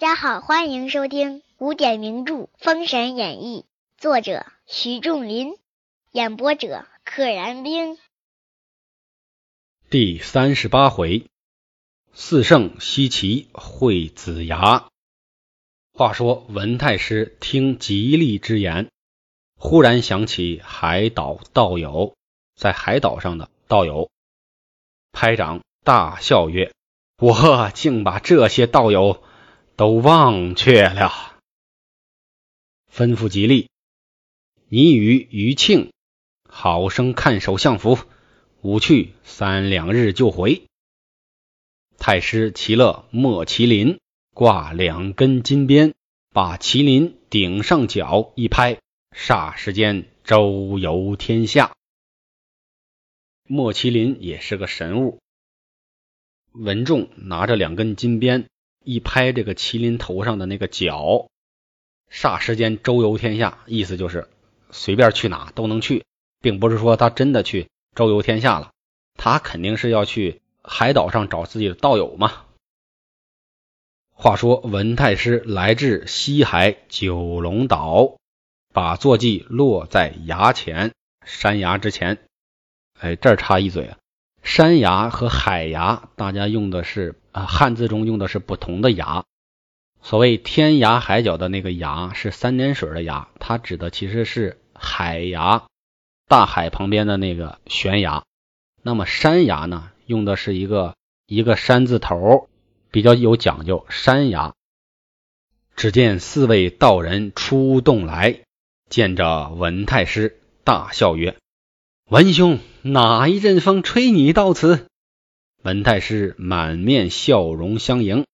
大家好，欢迎收听古典名著《封神演义》，作者徐仲林，演播者可燃冰。第三十八回，四圣西岐会子牙。话说文太师听吉利之言，忽然想起海岛道友，在海岛上的道友，拍掌大笑曰：“我竟把这些道友。”都忘却了。吩咐吉利，你与余庆好生看守相府，吾去三两日就回。太师齐乐莫麒麟挂两根金鞭，把麒麟顶上角一拍，霎时间周游天下。莫麒麟也是个神物。文仲拿着两根金鞭。一拍这个麒麟头上的那个角，霎时间周游天下，意思就是随便去哪都能去，并不是说他真的去周游天下了，他肯定是要去海岛上找自己的道友嘛。话说文太师来至西海九龙岛，把坐骑落在崖前山崖之前。哎，这儿插一嘴啊。山崖和海崖，大家用的是啊，汉字中用的是不同的崖。所谓天涯海角的那个崖是三点水的崖，它指的其实是海崖，大海旁边的那个悬崖。那么山崖呢，用的是一个一个山字头，比较有讲究。山崖，只见四位道人出洞来，见着文太师，大笑曰。文兄，哪一阵风吹你到此？文太师满面笑容相迎，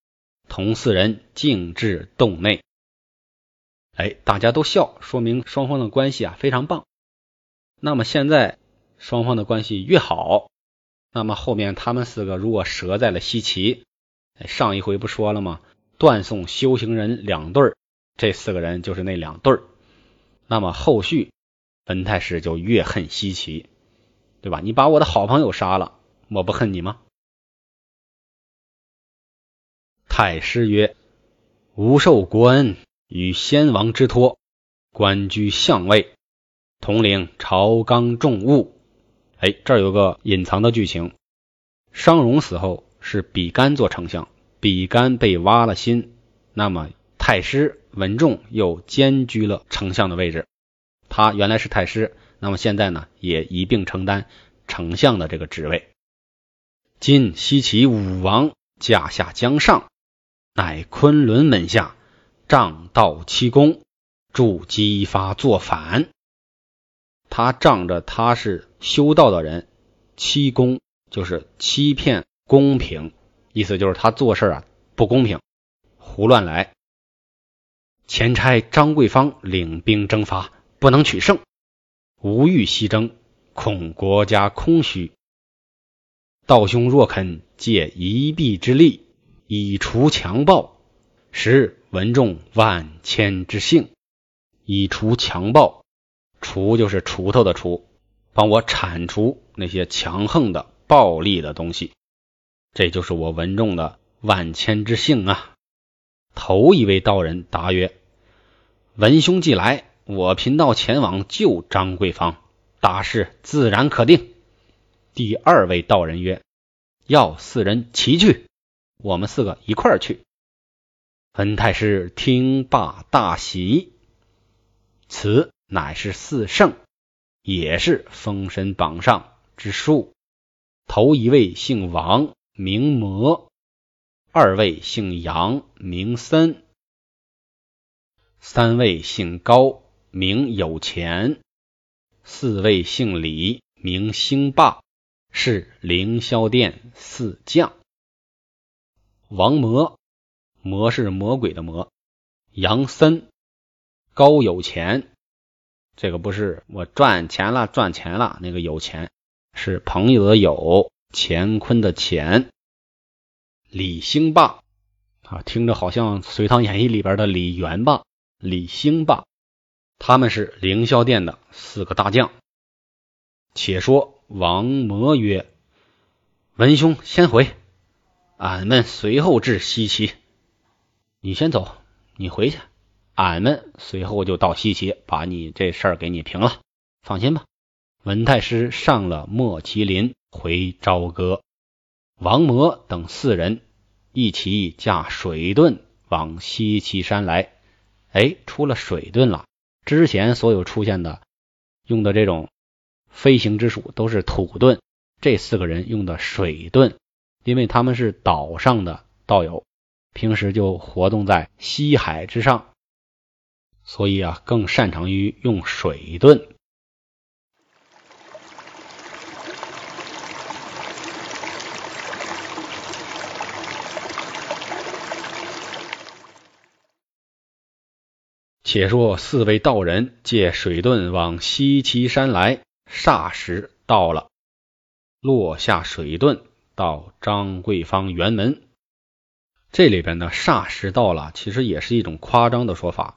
同四人径至洞内。哎，大家都笑，说明双方的关系啊非常棒。那么现在双方的关系越好，那么后面他们四个如果折在了西岐，上一回不说了吗？断送修行人两对儿，这四个人就是那两对儿。那么后续。文太师就越恨西岐，对吧？你把我的好朋友杀了，我不恨你吗？太师曰：“吾受国恩，与先王之托，官居相位，统领朝纲重务。”哎，这儿有个隐藏的剧情：商容死后是比干做丞相，比干被挖了心，那么太师文仲又兼居了丞相的位置。他原来是太师，那么现在呢，也一并承担丞相的这个职位。今西岐武王驾下江上，乃昆仑门下仗道七公，助姬发作反。他仗着他是修道的人，七公就是欺骗公平，意思就是他做事啊不公平，胡乱来。前差张桂芳领兵征伐。不能取胜，无欲西征，恐国家空虚。道兄若肯借一臂之力，以除强暴，实文仲万千之幸。以除强暴，除就是锄头的锄，帮我铲除那些强横的、暴力的东西，这就是我文仲的万千之幸啊！头一位道人答曰：“文兄既来。”我贫道前往救张桂芳，大事自然可定。第二位道人曰：“要四人齐去，我们四个一块儿去。”文太师听罢大喜，此乃是四圣，也是封神榜上之数。头一位姓王，名魔；二位姓杨，名森；三位姓高。名有钱，四位姓李，名兴霸，是凌霄殿四将。王魔，魔是魔鬼的魔。杨森，高有钱，这个不是我赚钱了赚钱了那个有钱，是朋友的友，乾坤的乾。李兴霸啊，听着好像《隋唐演义》里边的李元霸，李兴霸。他们是凌霄殿的四个大将。且说王魔曰：“文兄先回，俺们随后至西岐。”你先走，你回去，俺们随后就到西岐，把你这事儿给你平了。放心吧。文太师上了莫麒麟，回朝歌。王魔等四人一起驾水遁往西岐山来。哎，出了水遁了。之前所有出现的用的这种飞行之术都是土遁，这四个人用的水遁，因为他们是岛上的道友，平时就活动在西海之上，所以啊，更擅长于用水遁。且说四位道人借水遁往西岐山来，霎时到了，落下水遁到张桂芳辕门。这里边的霎时到了，其实也是一种夸张的说法。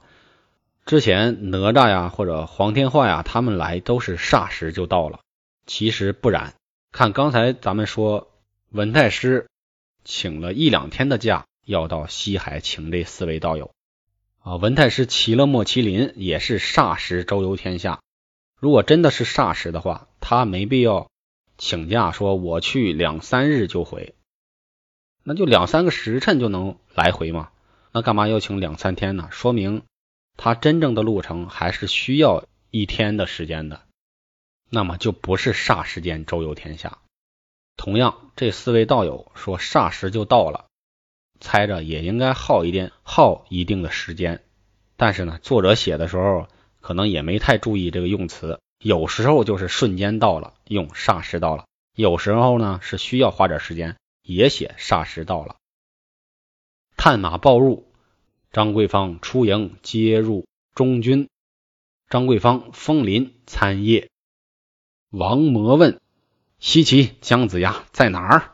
之前哪吒呀或者黄天化呀，他们来都是霎时就到了，其实不然。看刚才咱们说文太师请了一两天的假，要到西海请这四位道友。啊，文太师骑了莫麒麟，也是霎时周游天下。如果真的是霎时的话，他没必要请假，说我去两三日就回，那就两三个时辰就能来回嘛。那干嘛要请两三天呢？说明他真正的路程还是需要一天的时间的。那么就不是霎时间周游天下。同样，这四位道友说霎时就到了。猜着也应该耗一点，耗一定的时间。但是呢，作者写的时候可能也没太注意这个用词，有时候就是瞬间到了，用霎时到了；有时候呢是需要花点时间，也写霎时到了。探马报入，张桂芳出营接入中军。张桂芳封临参谒。王魔问：“西岐姜子牙在哪儿？”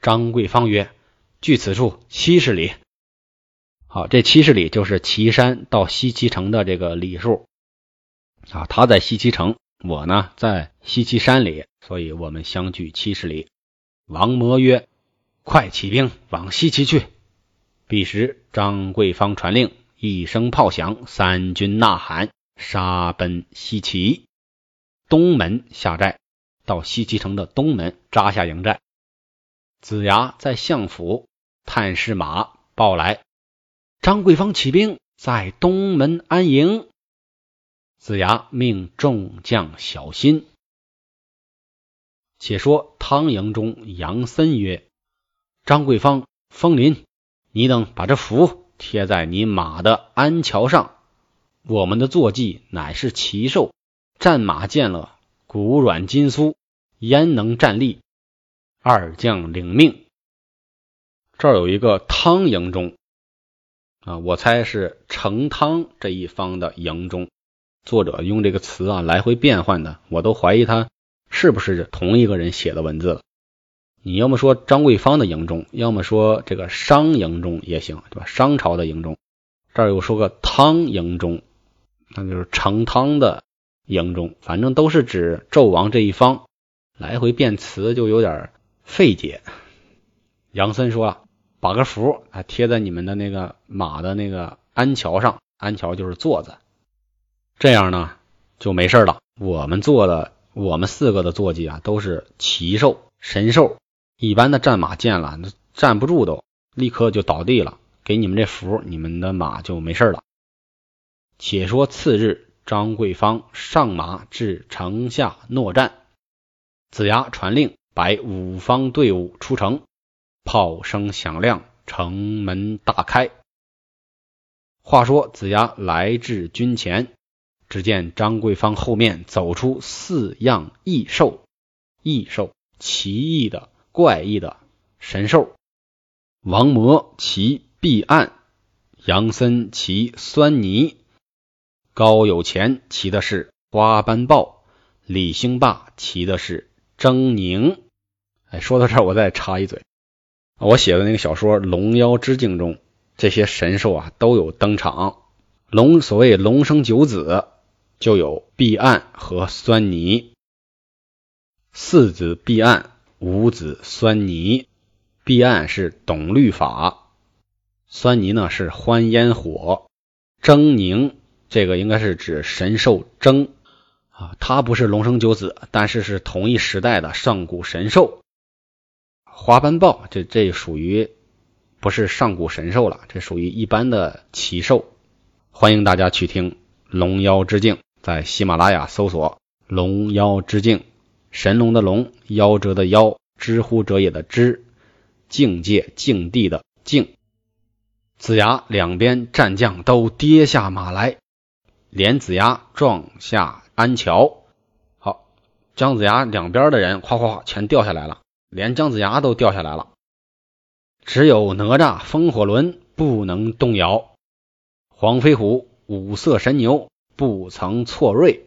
张桂芳曰。距此处七十里，好，这七十里就是岐山到西岐城的这个里数啊。他在西岐城，我呢在西岐山里，所以我们相距七十里。王摩曰：“快起兵往西岐去。”彼时张桂芳传令，一声炮响，三军呐喊，杀奔西岐东门下寨，到西岐城的东门扎下营寨。子牙在相府。探视马报来，张桂芳起兵在东门安营。子牙命众将小心。且说汤营中杨森曰：“张桂芳、风林，你等把这符贴在你马的鞍桥上。我们的坐骑乃是奇兽，战马见了骨软筋酥，焉能站立？二将领命。”这儿有一个汤营中啊，我猜是成汤这一方的营中。作者用这个词啊来回变换的，我都怀疑他是不是同一个人写的文字了。你要么说张桂芳的营中，要么说这个商营中也行，对吧？商朝的营中，这儿又说个汤营中，那就是成汤的营中，反正都是指纣王这一方。来回变词就有点费解。杨森说啊。把个符啊贴在你们的那个马的那个鞍桥上，鞍桥就是座子，这样呢就没事了。我们坐的，我们四个的坐骑啊都是奇兽、神兽，一般的战马见了站不住，都立刻就倒地了。给你们这符，你们的马就没事了。且说次日，张桂芳上马至城下诺战，子牙传令，摆五方队伍出城。炮声响亮，城门大开。话说子牙来至军前，只见张桂芳后面走出四样异兽，异兽奇异的、怪异的神兽。王魔骑碧岸，杨森骑酸泥，高有钱骑的是花斑豹，李兴霸骑的是狰狞。哎，说到这儿，我再插一嘴。我写的那个小说《龙妖之境》中，这些神兽啊都有登场。龙所谓龙生九子，就有碧岸和酸泥。四子碧岸，五子酸泥。碧岸是懂律法，酸泥呢是欢烟火，狰狞这个应该是指神兽狰啊，它不是龙生九子，但是是同一时代的上古神兽。花斑豹这这属于不是上古神兽了，这属于一般的奇兽。欢迎大家去听《龙妖之境》，在喜马拉雅搜索“龙妖之境”，神龙的龙，夭折的夭，知乎者也的知，境界境地的境。子牙两边战将都跌下马来，连子牙撞下安桥。好，姜子牙两边的人哗哗全掉下来了，连姜子牙都掉下来了，只有哪吒风火轮不能动摇，黄飞虎五色神牛不曾错锐。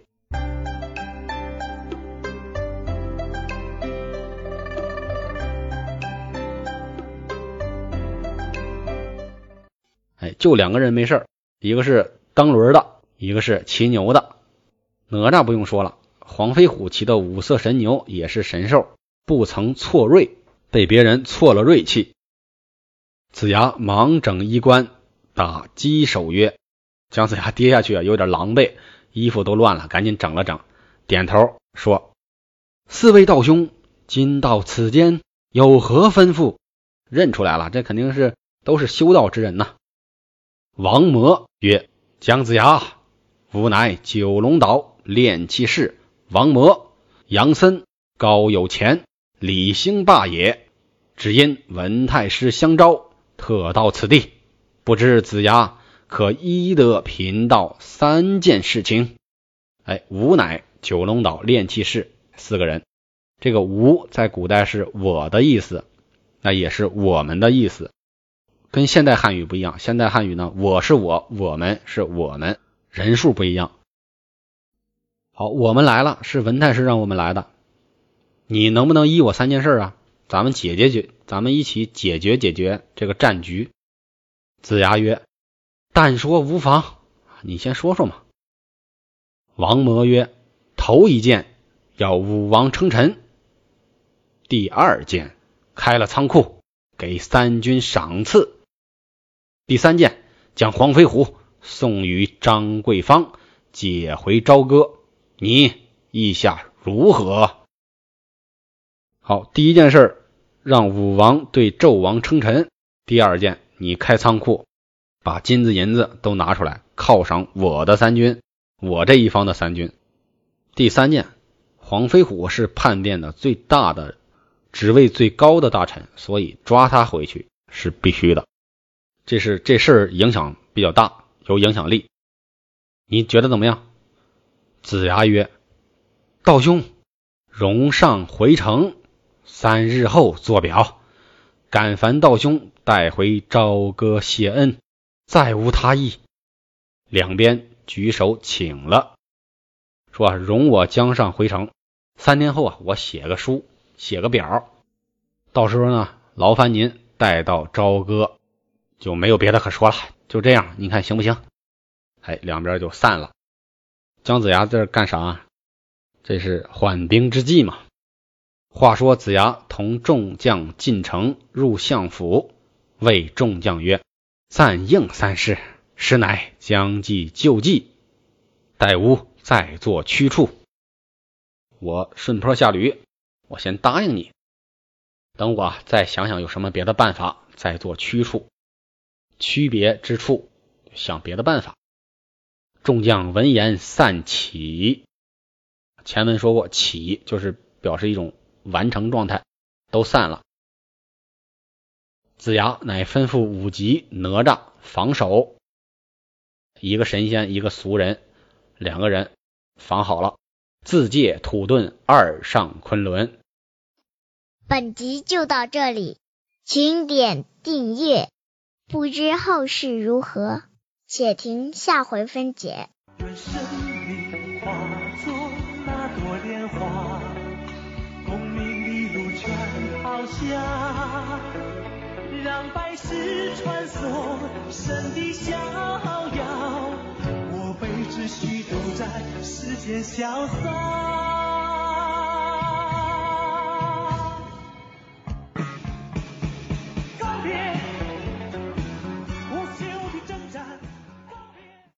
哎，就两个人没事一个是蹬轮的，一个是骑牛的。哪吒不用说了，黄飞虎骑的五色神牛也是神兽，不曾错锐，被别人错了锐气。子牙忙整衣冠，打稽首曰：“姜子牙跌下去啊，有点狼狈，衣服都乱了，赶紧整了整，点头说：‘四位道兄，今到此间有何吩咐？’认出来了，这肯定是都是修道之人呐。”王魔曰：“姜子牙，吾乃九龙岛炼气士王魔，杨森高有钱，李兴霸也。只因文太师相招，特到此地。不知子牙可依得贫道三件事情。”哎，吾乃九龙岛炼气士四个人。这个“吾”在古代是我的意思，那也是我们的意思。跟现代汉语不一样，现代汉语呢，我是我，我们是我们，人数不一样。好，我们来了，是文太师让我们来的。你能不能依我三件事啊？咱们解决解，咱们一起解决解决这个战局。子牙曰：“但说无妨，你先说说嘛。”王魔曰：“头一件要武王称臣，第二件开了仓库，给三军赏赐。”第三件，将黄飞虎送与张桂芳，解回朝歌。你意下如何？好，第一件事儿，让武王对纣王称臣；第二件，你开仓库，把金子银子都拿出来犒赏我的三军，我这一方的三军。第三件，黄飞虎是叛变的最大的、职位最高的大臣，所以抓他回去是必须的。这是这事儿影响比较大，有影响力，你觉得怎么样？子牙曰：“道兄，荣上回城，三日后做表。敢烦道兄带回朝歌谢恩，再无他意。”两边举手请了，说啊：“容我江上回城，三天后啊，我写个书，写个表，到时候呢，劳烦您带到朝歌。”就没有别的可说了，就这样，你看行不行？哎，两边就散了。姜子牙在这干啥？这是缓兵之计嘛。话说子牙同众将进城入相府，谓众将曰：“暂应三事，实乃将计就计，待吾再做驱处。我顺坡下驴，我先答应你，等我再想想有什么别的办法，再做驱处。”区别之处，想别的办法。众将闻言散起。前文说过，起就是表示一种完成状态，都散了。子牙乃吩咐五级哪吒防守，一个神仙，一个俗人，两个人防好了，自借土遁二上昆仑。本集就到这里，请点订阅。不知后事如何，且听下回分解。愿生命化作那朵莲下，让百世传颂神的逍遥。我辈只需都在世间潇洒。